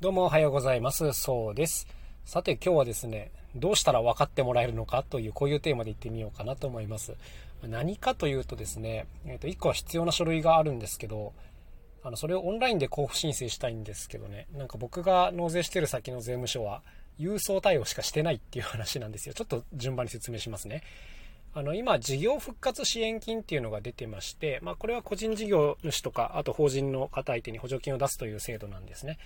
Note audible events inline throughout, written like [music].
どうもおはようございます。そうです。さて今日はですね、どうしたら分かってもらえるのかというこういうテーマでいってみようかなと思います。何かというとですね、えー、と1個は必要な書類があるんですけど、あのそれをオンラインで交付申請したいんですけどね、なんか僕が納税してる先の税務署は郵送対応しかしてないっていう話なんですよ。ちょっと順番に説明しますね。あの今、事業復活支援金っていうのが出てまして、まあ、これは個人事業主とか、あと法人の方相手に補助金を出すという制度なんですね。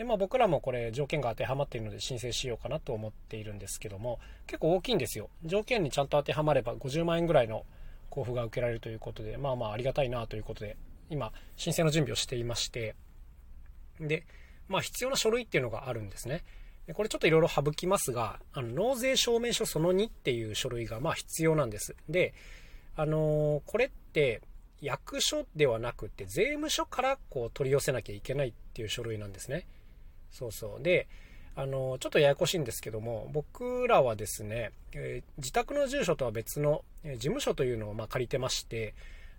で、まあ僕らもこれ条件が当てはまっているので申請しようかなと思っているんですけども、結構大きいんですよ。条件にちゃんと当てはまれば50万円ぐらいの交付が受けられるということで、まあまあありがたいなということで、今、申請の準備をしていまして、で、まあ必要な書類っていうのがあるんですね。でこれちょっといろいろ省きますが、あの納税証明書その2っていう書類がまあ必要なんです。で、あのー、これって役所ではなくて税務署からこう取り寄せなきゃいけないっていう書類なんですね。そうそう。で、あの、ちょっとややこしいんですけども、僕らはですね、えー、自宅の住所とは別の、えー、事務所というのをま借りてまして、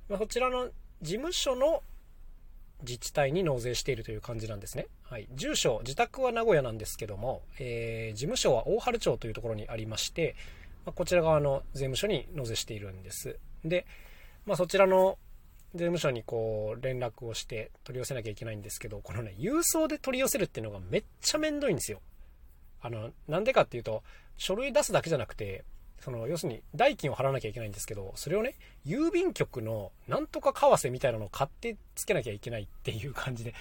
まあ、こちらの事務所の自治体に納税しているという感じなんですね。はい。住所、自宅は名古屋なんですけども、えー、事務所は大原町というところにありまして、まあ、こちら側の税務署に納税しているんです。で、まあ、そちらの税務署にこう連絡をして取り寄せなきゃいけないんですけど、このね、郵送で取り寄せるっていうのがめっちゃめんどいんですよ。あの、なんでかっていうと、書類出すだけじゃなくて、その、要するに代金を払わなきゃいけないんですけど、それをね、郵便局のなんとか為替みたいなのを買ってつけなきゃいけないっていう感じで、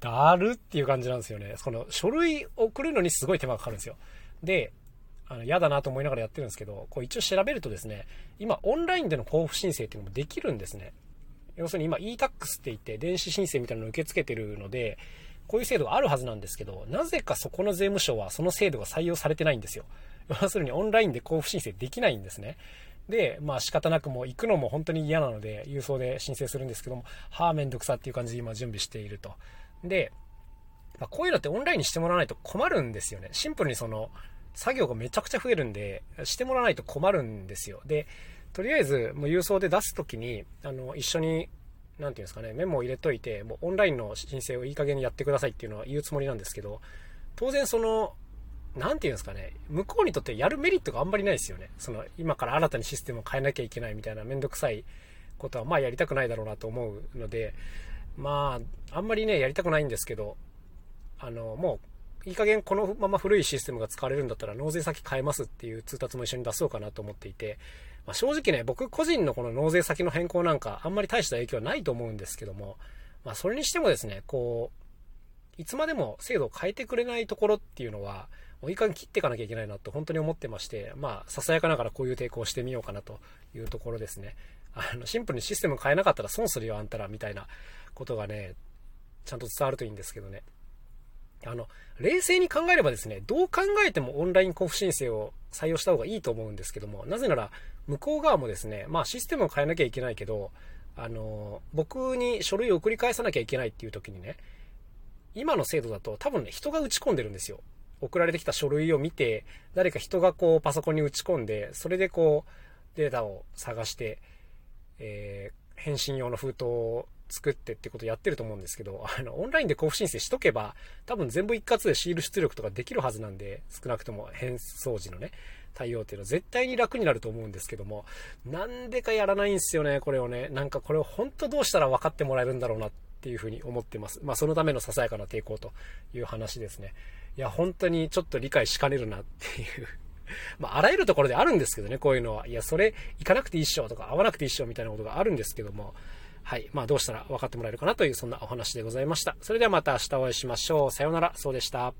だるっていう感じなんですよね。その、書類送るのにすごい手間がかかるんですよ。で、あの、嫌だなと思いながらやってるんですけど、こう一応調べるとですね、今オンラインでの交付申請っていうのもできるんですね。要するに今 e-tax って言って電子申請みたいなのを受け付けてるので、こういう制度があるはずなんですけど、なぜかそこの税務署はその制度が採用されてないんですよ。要するにオンラインで交付申請できないんですね。で、まあ仕方なくもう行くのも本当に嫌なので、郵送で申請するんですけども、はあ、めんどくさっていう感じで今準備していると。で、まあ、こういうのってオンラインにしてもらわないと困るんですよね。シンプルにその、作業がめちゃくちゃ増えるんで、してもらわないと困るんですよ。で、とりあえず、もう郵送で出すときに、あの、一緒に、なんていうんですかね、メモを入れといて、もうオンラインの申請をいい加減にやってくださいっていうのは言うつもりなんですけど、当然その、なんていうんですかね、向こうにとってやるメリットがあんまりないですよね。その、今から新たにシステムを変えなきゃいけないみたいなめんどくさいことは、まあやりたくないだろうなと思うので、まあ、あんまりね、やりたくないんですけど、あの、もう、いい加減このまま古いシステムが使われるんだったら納税先変えますっていう通達も一緒に出そうかなと思っていて、まあ、正直ね、僕個人のこの納税先の変更なんかあんまり大した影響はないと思うんですけども、まあ、それにしてもですね、こう、いつまでも制度を変えてくれないところっていうのは、もういい加減切っていかなきゃいけないなと本当に思ってまして、まあ、ささやかながらこういう抵抗をしてみようかなというところですね。あの、シンプルにシステム変えなかったら損するよ、あんたら、みたいなことがね、ちゃんと伝わるといいんですけどね。あの、冷静に考えればですね、どう考えてもオンライン交付申請を採用した方がいいと思うんですけども、なぜなら、向こう側もですね、まあシステムを変えなきゃいけないけど、あの、僕に書類を送り返さなきゃいけないっていう時にね、今の制度だと多分ね、人が打ち込んでるんですよ。送られてきた書類を見て、誰か人がこうパソコンに打ち込んで、それでこうデータを探して、えー、返信用の封筒を作ってってことやってると思うんですけど、[laughs] あの、オンラインで交付申請しとけば、多分全部一括でシール出力とかできるはずなんで、少なくとも返送時のね、対応っていうのは絶対に楽になると思うんですけども、なんでかやらないんですよね、これをね。なんかこれを本当どうしたら分かってもらえるんだろうなっていうふうに思ってます。まあそのためのささやかな抵抗という話ですね。いや、本当にちょっと理解しかねるなっていう [laughs] まあ、あらゆるところであるんですけどね、こういうのは。いや、それ行かなくていいっしょとか、会わなくていいっしょみたいなことがあるんですけども、はい。まあ、どうしたら分かってもらえるかなという、そんなお話でございました。それではまた明日お会いしましょう。さようなら。そうでした。